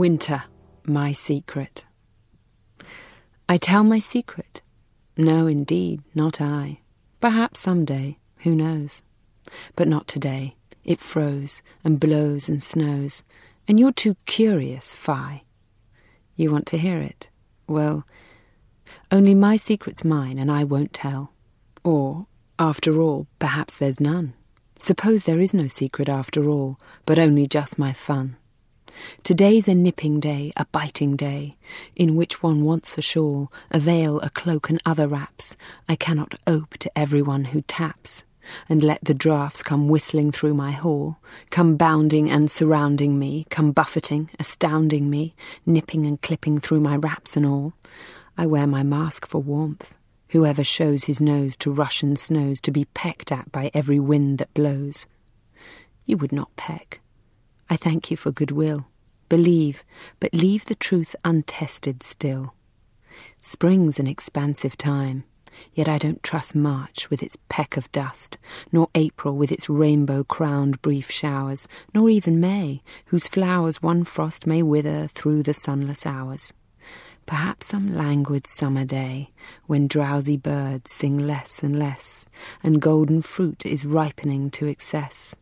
Winter, my secret. I tell my secret. No, indeed, not I. Perhaps some day, who knows? But not today. It froze and blows and snows, and you're too curious, fie. You want to hear it? Well, only my secret's mine, and I won't tell. Or, after all, perhaps there's none. Suppose there is no secret after all, but only just my fun. Today's a nipping day, a biting day, in which one wants a shawl, a veil, a cloak, and other wraps. I cannot ope to everyone who taps, and let the draughts come whistling through my hall, come bounding and surrounding me, come buffeting, astounding me, nipping and clipping through my wraps and all. I wear my mask for warmth. Whoever shows his nose to Russian snows to be pecked at by every wind that blows. You would not peck. I thank you for goodwill. Believe, but leave the truth untested still. Spring's an expansive time, yet I don't trust March with its peck of dust, nor April with its rainbow crowned brief showers, nor even May, whose flowers one frost may wither through the sunless hours. Perhaps some languid summer day, when drowsy birds sing less and less, and golden fruit is ripening to excess.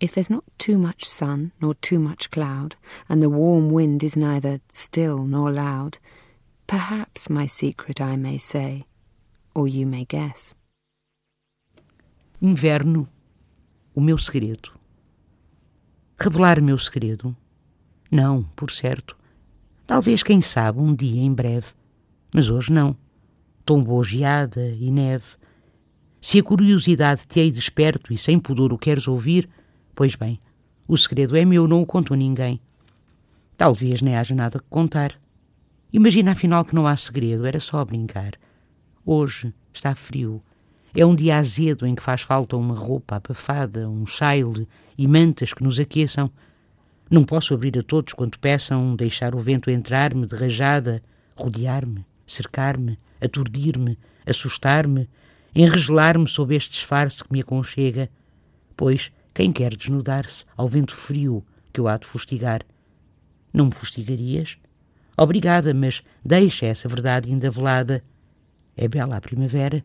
If there's not too much sun nor too much cloud, and the warm wind is neither still nor loud, perhaps my secret I may say, or you may guess. Inverno, o meu segredo. Revelar meu segredo? Não, por certo. Talvez, quem sabe, um dia em breve. Mas hoje não. Tombou geada e neve. Se a curiosidade te hei desperto e sem pudor o queres ouvir, pois bem, o segredo é meu, não o conto a ninguém. Talvez nem haja nada que contar. Imagina afinal que não há segredo, era só brincar. Hoje está frio. É um dia azedo em que faz falta uma roupa abafada, um chaile e mantas que nos aqueçam. Não posso abrir a todos quanto peçam, deixar o vento entrar-me de rajada, rodear-me, cercar-me, aturdir-me, assustar-me, enregelar-me sob este disfarce que me aconchega, pois quem quer desnudar-se ao vento frio que o há de fustigar? Não me fustigarias? Obrigada, mas deixa essa verdade ainda velada. É bela a primavera.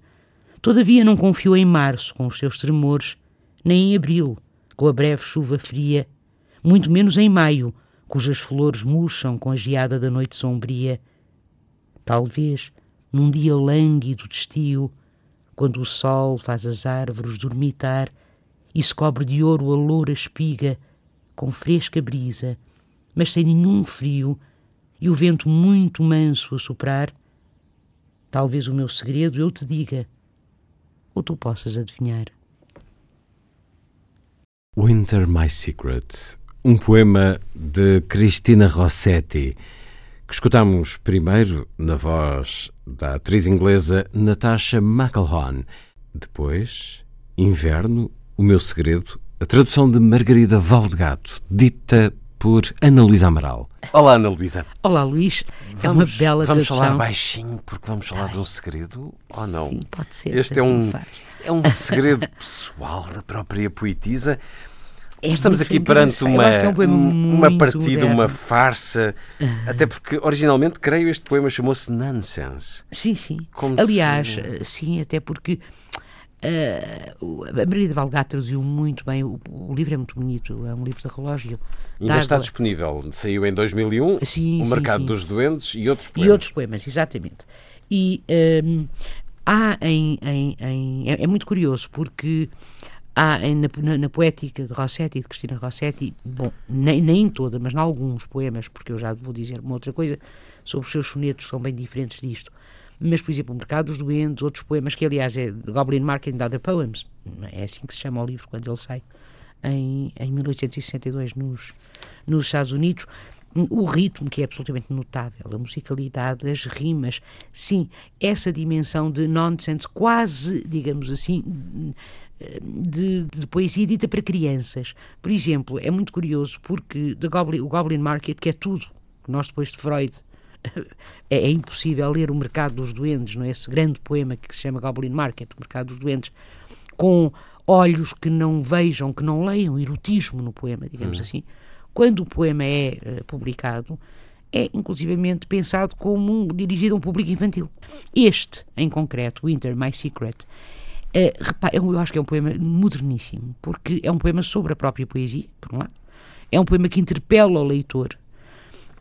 Todavia não confio em março com os seus tremores, nem em abril, com a breve chuva fria, muito menos em maio, cujas flores murcham com a geada da noite sombria. Talvez, num dia lânguido de estio, quando o sol faz as árvores dormitar e se cobre de ouro a loura espiga, com fresca brisa, mas sem nenhum frio, e o vento muito manso a soprar, talvez o meu segredo eu te diga, ou tu possas adivinhar. Winter My Secret, um poema de Cristina Rossetti, que escutamos primeiro na voz da atriz inglesa Natasha McElhone, depois Inverno, o meu segredo, a tradução de Margarida Valdegato, dita por Ana Luísa Amaral. Olá, Ana Luísa. Olá, Luís. Vamos, é uma bela Vamos tradução. falar baixinho porque vamos falar de um segredo ou não? Sim, pode ser. Este é um, faz. é um segredo pessoal da própria poetisa. É Estamos aqui perante uma, é um uma partida, uma farsa. Até porque, originalmente, creio, este poema chamou-se Nonsense. Sim, sim. Como Aliás, se- eh, sim, até porque o- a Margarida Valgato traduziu muito bem. O, o livro é muito bonito, é um livro de relógio. Ainda de está disponível. Saiu em 2001, Sim, O sim, Mercado sim. dos Doentes e outros E poemas. outros poemas, exatamente. E ehm, há em. em- em- é, é muito curioso porque há em- na, na- poética de Rossetti, de Cristina Rossetti, bom, nem, nem em toda, mas em alguns poemas, porque eu já vou dizer uma outra coisa sobre os seus sonetos, são bem diferentes disto. Mas, por exemplo, O Mercado dos Doentes, outros poemas, que aliás é Goblin Market and Other Poems, é assim que se chama o livro quando ele sai, em, em 1862 nos, nos Estados Unidos. O ritmo, que é absolutamente notável, a musicalidade, as rimas, sim, essa dimensão de nonsense, quase, digamos assim, de, de, poesia dita para crianças. Por exemplo, é muito curioso porque Goblin, o Goblin Market, que é tudo, que nós depois de Freud é, é, impossível ler o Mercado dos Doentes, não é? esse grande poema que se chama Goblin Market, o Mercado dos Doentes, com olhos que não vejam, que não leiam erotismo no poema, digamos hum. assim quando o poema é uh, publicado, é inclusivamente pensado como um, dirigido a um público infantil. Este, em concreto, Winter, My Secret, uh, eu acho que é um poema moderníssimo, porque é um poema sobre a própria poesia, por um lado, é um poema que interpela o leitor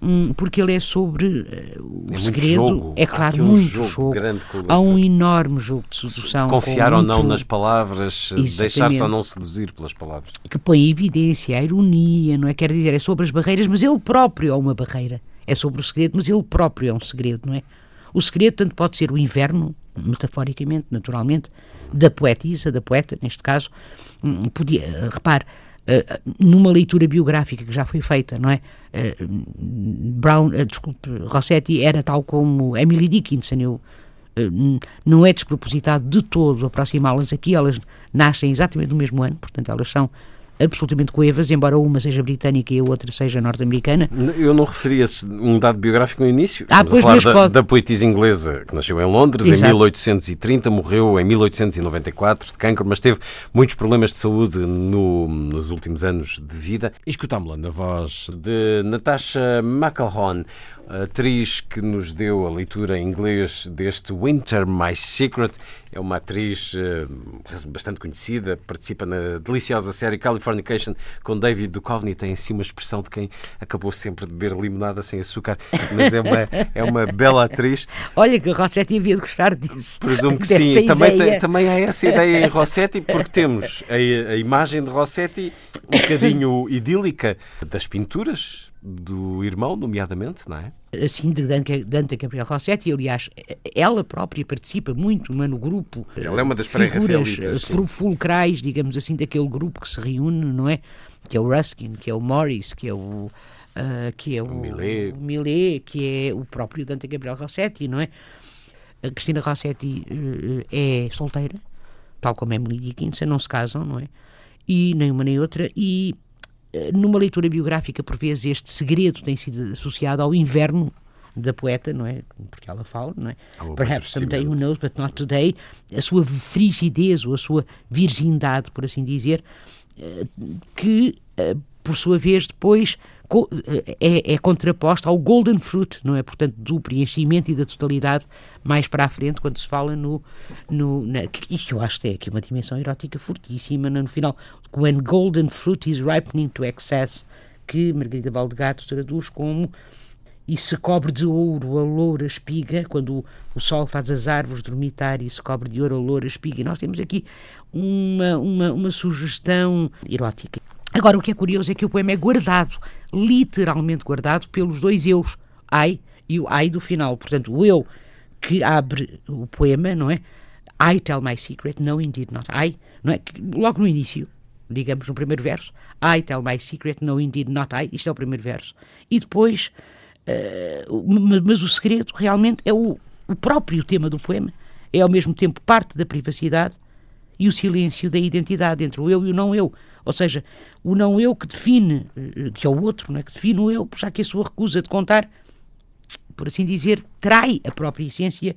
Hum, porque ele é sobre uh, o é segredo. Jogo. É claro, muito jogo. jogo. Grande Há um enorme jogo de sedução. Confiar ou muito... não nas palavras, deixar-se ou não seduzir pelas palavras. Que põe em evidência a ironia, não é? Quer dizer, é sobre as barreiras, mas ele próprio é uma barreira. É sobre o segredo, mas ele próprio é um segredo, não é? O segredo tanto pode ser o inverno, metaforicamente, naturalmente, da poetisa, da poeta, neste caso. Hum, podia, repare, eh, numa leitura biográfica que já foi feita, não é? Uh, Brown, uh, desculpe, Rossetti era tal como Emily Dickinson, eu, não é despropositado de todo aproximá-las aqui, elas nascem exatamente no mesmo ano, portanto elas são absolutamente coevas, embora uma seja britânica e a outra seja norte-americana. Eu não referi um dado biográfico no início. Ah, pois, a falar da, pode... da, poetisa inglesa que nasceu em Londres Exato. em 1830, morreu em 1894 de cancro, mas teve muitos problemas de saúde no, nos últimos anos de vida. Escutámo-la na voz de Natasha McElhone, atriz que nos deu a leitura em inglês deste Winter My Secret. É uma atriz uh, bastante conhecida, participa na deliciosa série Californication com David Duchovny. Tem assim uma expressão de quem acabou sempre de beber limonada sem açúcar, mas é uma, é uma bela atriz. Olha que Rossetti havia de gostar disso. Presumo que sim. Também, tem, também há essa ideia em Rossetti, porque temos a, a imagem de Rossetti um bocadinho idílica das pinturas do irmão, nomeadamente, não é? Assim, de Dante Gabriel Rossetti, aliás, ela própria participa muito é, no grupo. Ela é uma das figuras fulcrais, digamos assim, daquele grupo que se reúne, não é? Que é o Ruskin, que é o Morris, que é o. Uh, que é o, o Millet. o Millet, que é o próprio Dante Gabriel Rossetti, não é? A Cristina Rossetti uh, é solteira, tal como Emily Dickinson, não se casam, não é? E nem uma nem outra, e numa leitura biográfica, por vezes, este segredo tem sido associado ao inverno da poeta, não é? Porque ela fala, não é? Perhaps someday who knows, but not today. A sua frigidez ou a sua virgindade, por assim dizer, eh, que, eh, por sua vez, depois é, é contraposta ao golden fruit, não é? Portanto, do preenchimento e da totalidade mais para a frente, quando se fala no. no na, e que eu acho que é aqui uma dimensão erótica fortíssima no final. When golden fruit is ripening to excess, que Margarida Valdegato traduz como e se cobre de ouro a loura espiga, quando o, o, sol faz as árvores dormitar e se cobre de ouro a loura espiga. E nós temos aqui uma, uma, uma sugestão erótica. Agora, o que é curioso é que o poema é guardado, literalmente guardado, pelos dois eus, ai e o ai do final. Portanto, o eu que abre o poema, não é? I tell my secret, no indeed not I, não é? Logo no início, digamos no primeiro verso, I tell my secret, no indeed not I, isto é o primeiro verso. E depois, uh, mas o segredo realmente é o, o próprio tema do poema, é ao mesmo tempo parte da privacidade e o silêncio da identidade entre o eu e o não eu. Ou seja, o não eu que define, eh, que é o outro, não é? que define o eu, já que a sua recusa de contar, por assim dizer, trai a própria essência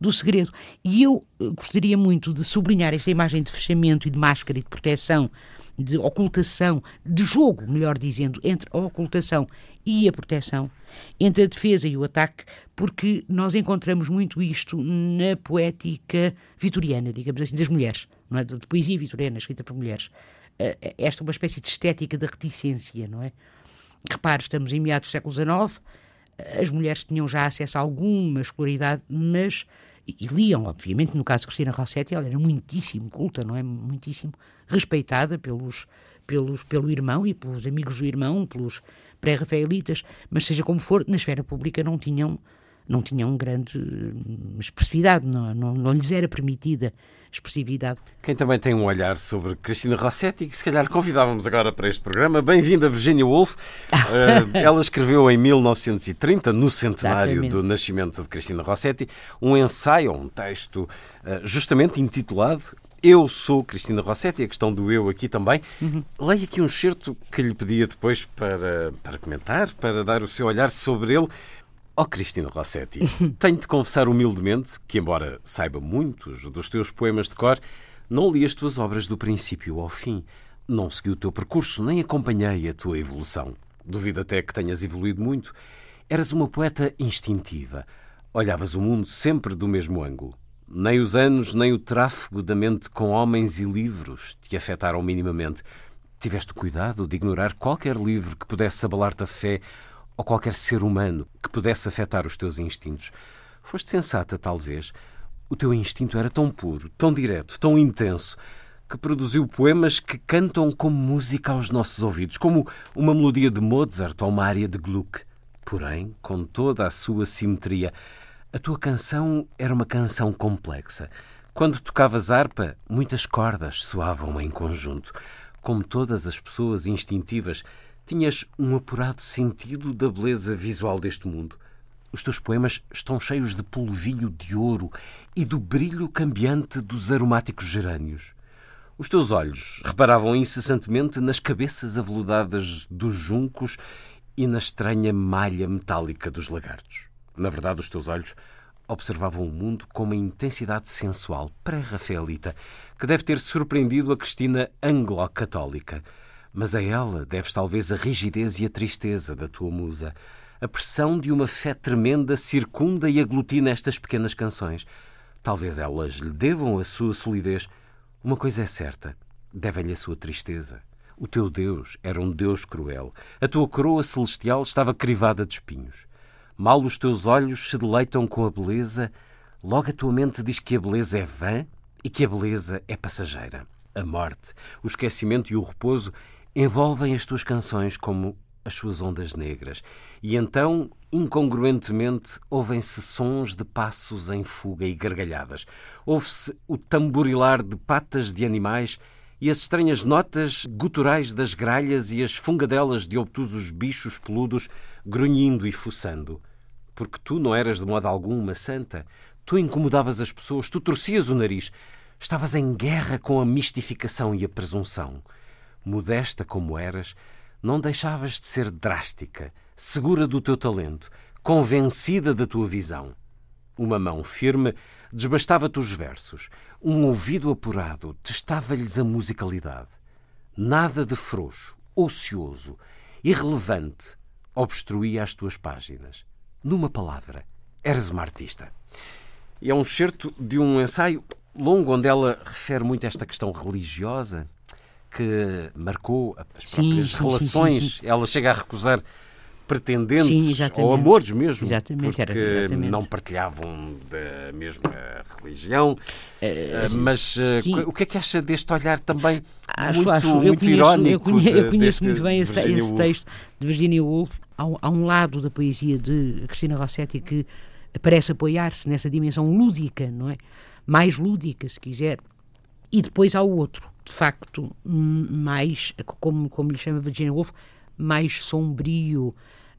do segredo. E eu eh, gostaria muito de sublinhar esta imagem de fechamento e de máscara e de proteção, de ocultação, de jogo, melhor dizendo, entre a ocultação e a proteção, entre a defesa e o ataque, porque nós encontramos muito isto na poética vitoriana, digamos assim, das mulheres não é? de poesia vitoriana escrita por mulheres. Uh, esta é uma espécie de estética da reticência, não é? Repare, estamos em meados do século XIX, as mulheres tinham já acesso a alguma escolaridade, mas e liam, obviamente, no caso de Cristina Rossetti, ela era muitíssimo culta, não é? Muitíssimo respeitada pelos, pelos, pelo irmão e pelos amigos do irmão, pelos pré-rafaelitas, mas seja como for, na esfera pública não tinham não tinham grande hum, expressividade, não, não, não lhes era permitida expressividade. Quem também tem um olhar sobre Cristina Rossetti, que se calhar convidávamos agora para este programa. Bem-vinda, Virginia Woolf. uh, ela escreveu em 1930, no centenário Exatamente. do nascimento de Cristina Rossetti, um ensaio, um texto uh, justamente intitulado eu sou Cristina Rossetti, a questão do eu aqui também. Uhum. Leia aqui um certo que lhe pedia depois para, para comentar, para dar o seu olhar sobre ele. Oh, Cristina Rossetti, tenho de confessar humildemente que, embora saiba muitos dos teus poemas de cor, não li as tuas obras do princípio ao fim. Não segui o teu percurso, nem acompanhei a tua evolução. Duvido até que tenhas evoluído muito. Eras uma poeta instintiva. Olhavas o mundo sempre do mesmo ângulo. Nem os anos, nem o tráfego da mente com homens e livros te afetaram minimamente. Tiveste cuidado de ignorar qualquer livro que pudesse abalar-te a fé ou qualquer ser humano que pudesse afetar os teus instintos. Foste sensata, talvez. O teu instinto era tão puro, tão direto, tão intenso, que produziu poemas que cantam como música aos nossos ouvidos, como uma melodia de Mozart ou uma área de Gluck. Porém, com toda a sua simetria, a tua canção era uma canção complexa. Quando tocavas harpa, muitas cordas soavam em conjunto. Como todas as pessoas instintivas, Tinhas um apurado sentido da beleza visual deste mundo. Os teus poemas estão cheios de polvilho de ouro e do brilho cambiante dos aromáticos gerânios. Os teus olhos reparavam incessantemente nas cabeças aveludadas dos juncos e na estranha malha metálica dos lagartos. Na verdade, os teus olhos observavam o mundo com uma intensidade sensual pré-rafaelita que deve ter surpreendido a Cristina anglo-católica. Mas a ela deves talvez a rigidez e a tristeza da tua musa. A pressão de uma fé tremenda circunda e aglutina estas pequenas canções. Talvez elas lhe devam a sua solidez. Uma coisa é certa: devem-lhe a sua tristeza. O teu Deus era um Deus cruel. A tua coroa celestial estava crivada de espinhos. Mal os teus olhos se deleitam com a beleza, logo a tua mente diz que a beleza é vã e que a beleza é passageira. A morte, o esquecimento e o repouso envolvem as tuas canções como as suas ondas negras. E então, incongruentemente, ouvem-se sons de passos em fuga e gargalhadas. Ouve-se o tamborilar de patas de animais e as estranhas notas guturais das gralhas e as fungadelas de obtusos bichos peludos grunhindo e fuçando. Porque tu não eras de modo algum uma santa. Tu incomodavas as pessoas, tu torcias o nariz. Estavas em guerra com a mistificação e a presunção modesta como eras, não deixavas de ser drástica, segura do teu talento, convencida da tua visão. Uma mão firme desbastava-te os versos, um ouvido apurado testava-lhes a musicalidade. Nada de frouxo, ocioso, irrelevante obstruía as tuas páginas. Numa palavra, eras uma artista. E é um certo de um ensaio longo onde ela refere muito esta questão religiosa que marcou as próprias sim, relações. Sim, sim, Ela chega a recusar pretendentes ou amores mesmo, exatamente, porque era, não partilhavam da mesma religião. Uh, mas uh, o que é que acha deste olhar também acho, muito, acho. muito conheço, irónico? Eu conheço, eu conheço muito bem esse, esse texto de Virginia Woolf. Há, há, um lado da poesia de Cristina Rossetti que parece apoiar-se nessa dimensão lúdica, não é? Mais lúdica, se quiser. E depois há o outro, de facto mais, como, como lhe chama Virginia Woolf, mais sombrio.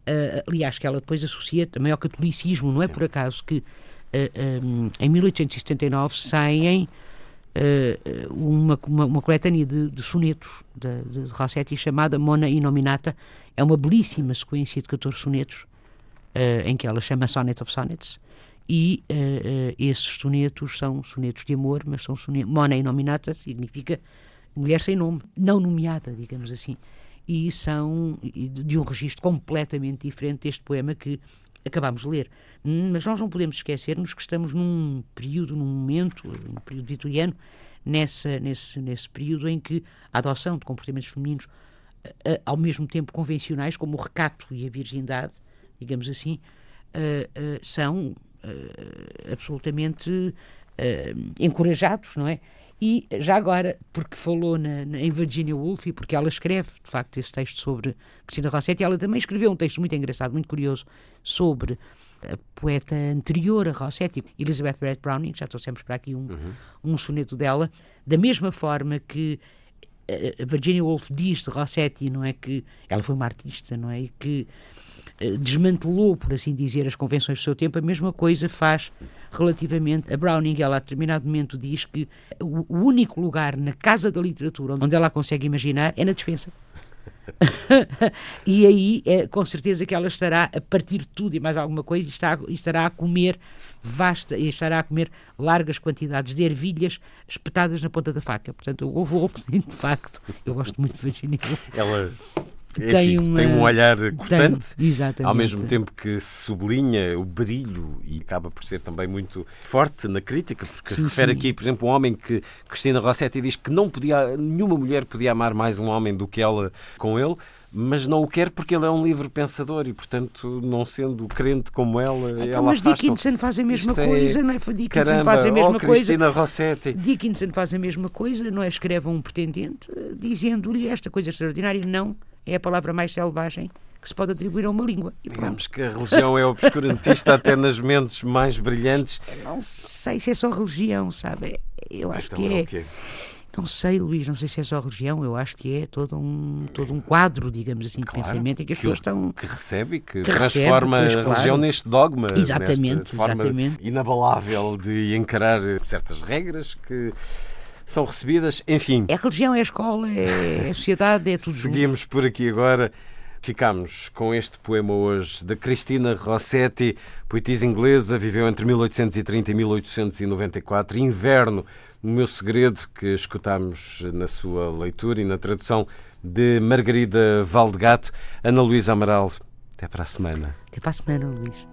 Uh, aliás, que ela depois associa também ao catolicismo, não é Sim. por acaso que uh, ah, um, em 1879 saem uh, uma, uma, uma, coletânea de, de sonetos de, de, Rossetti chamada Mona Inominata. É uma belíssima sequência de 14 sonetos em que ela chama Sonnet of Sonnets e uh, uh, esses sonetos são sonetos de amor, mas são sonetos. Mona inominata significa mulher sem nome, não nomeada, digamos assim. E são de um registro completamente diferente deste poema que acabámos de ler. Hum, mas nós não podemos esquecer-nos que estamos num período, num momento, num período vitoriano, nessa, nesse, nesse período em que a adoção de comportamentos femininos, ao mesmo tempo convencionais, como o recato e a virgindade, digamos assim, são absolutamente uh, encorajados, não é? E já agora, porque falou na, na, em Virginia Woolf e porque ela escreve, de facto, esse texto sobre Cristina Rossetti, ela também escreveu um texto muito engraçado, muito curioso, sobre a poeta anterior a Rossetti, Elizabeth Barrett Browning, já trouxemos para aqui um, uhum. um soneto dela, da mesma forma que a Virginia Woolf diz de Rossetti, não é que ela foi uma artista, não é? E que eh, desmantelou, por assim dizer, as convenções do seu tempo, a mesma coisa faz relativamente a Browning. Ela, a determinado momento, diz que o único lugar na casa da literatura onde ela consegue imaginar é na dispensa. e aí é com certeza que ela estará a partir de tudo e mais alguma coisa e, está, estará a comer vasta e estará a comer largas quantidades de ervilhas espetadas na ponta da faca. Portanto, o ovo de facto, eu gosto muito de Virginia. Ela tem, uma... tem, um olhar constante, tem, ao mesmo tempo que sublinha o brilho e acaba por ser também muito forte na crítica, porque sim, refere sim. aqui, por exemplo, um homem que Cristina Rossetti diz que não podia, nenhuma mulher podia amar mais um homem do que ela com ele mas não o quer porque ele é um livre pensador e, portanto, não sendo crente como ela, então, ela mas Dickinson faz a mesma Isto é coisa, é... não é? Dickinson Caramba, faz a mesma oh, coisa. Cristina Rossetti. Dickinson faz a mesma coisa, não é? Escreve um pretendente dizendo-lhe esta coisa extraordinária, não é a palavra mais selvagem que se pode atribuir a uma língua. E Digamos que a religião é obscurantista até nas mentes mais brilhantes. Não sei se é só religião, sabe? Eu acho então, que é. é não sei, Luís, não sei se é só religião, eu acho que é todo um, todo um quadro, digamos assim, claro, de pensamento em que as que pessoas estão. Que recebe, que, que transforma recebe, a religião neste dogma. Exatamente. forma exatamente. inabalável de encarar certas regras que são recebidas, enfim. É religião, é escola, é, é sociedade, é tudo. Seguimos junto. por aqui agora. Ficamos com este poema hoje da Cristina Rossetti, poetisa inglesa, viveu entre 1830 e 1894, Inverno, o meu segredo, que escutamos na sua leitura e na tradução de Margarida Valdegato. Ana Luísa Amaral, até para a semana. Até para a semana, Luís.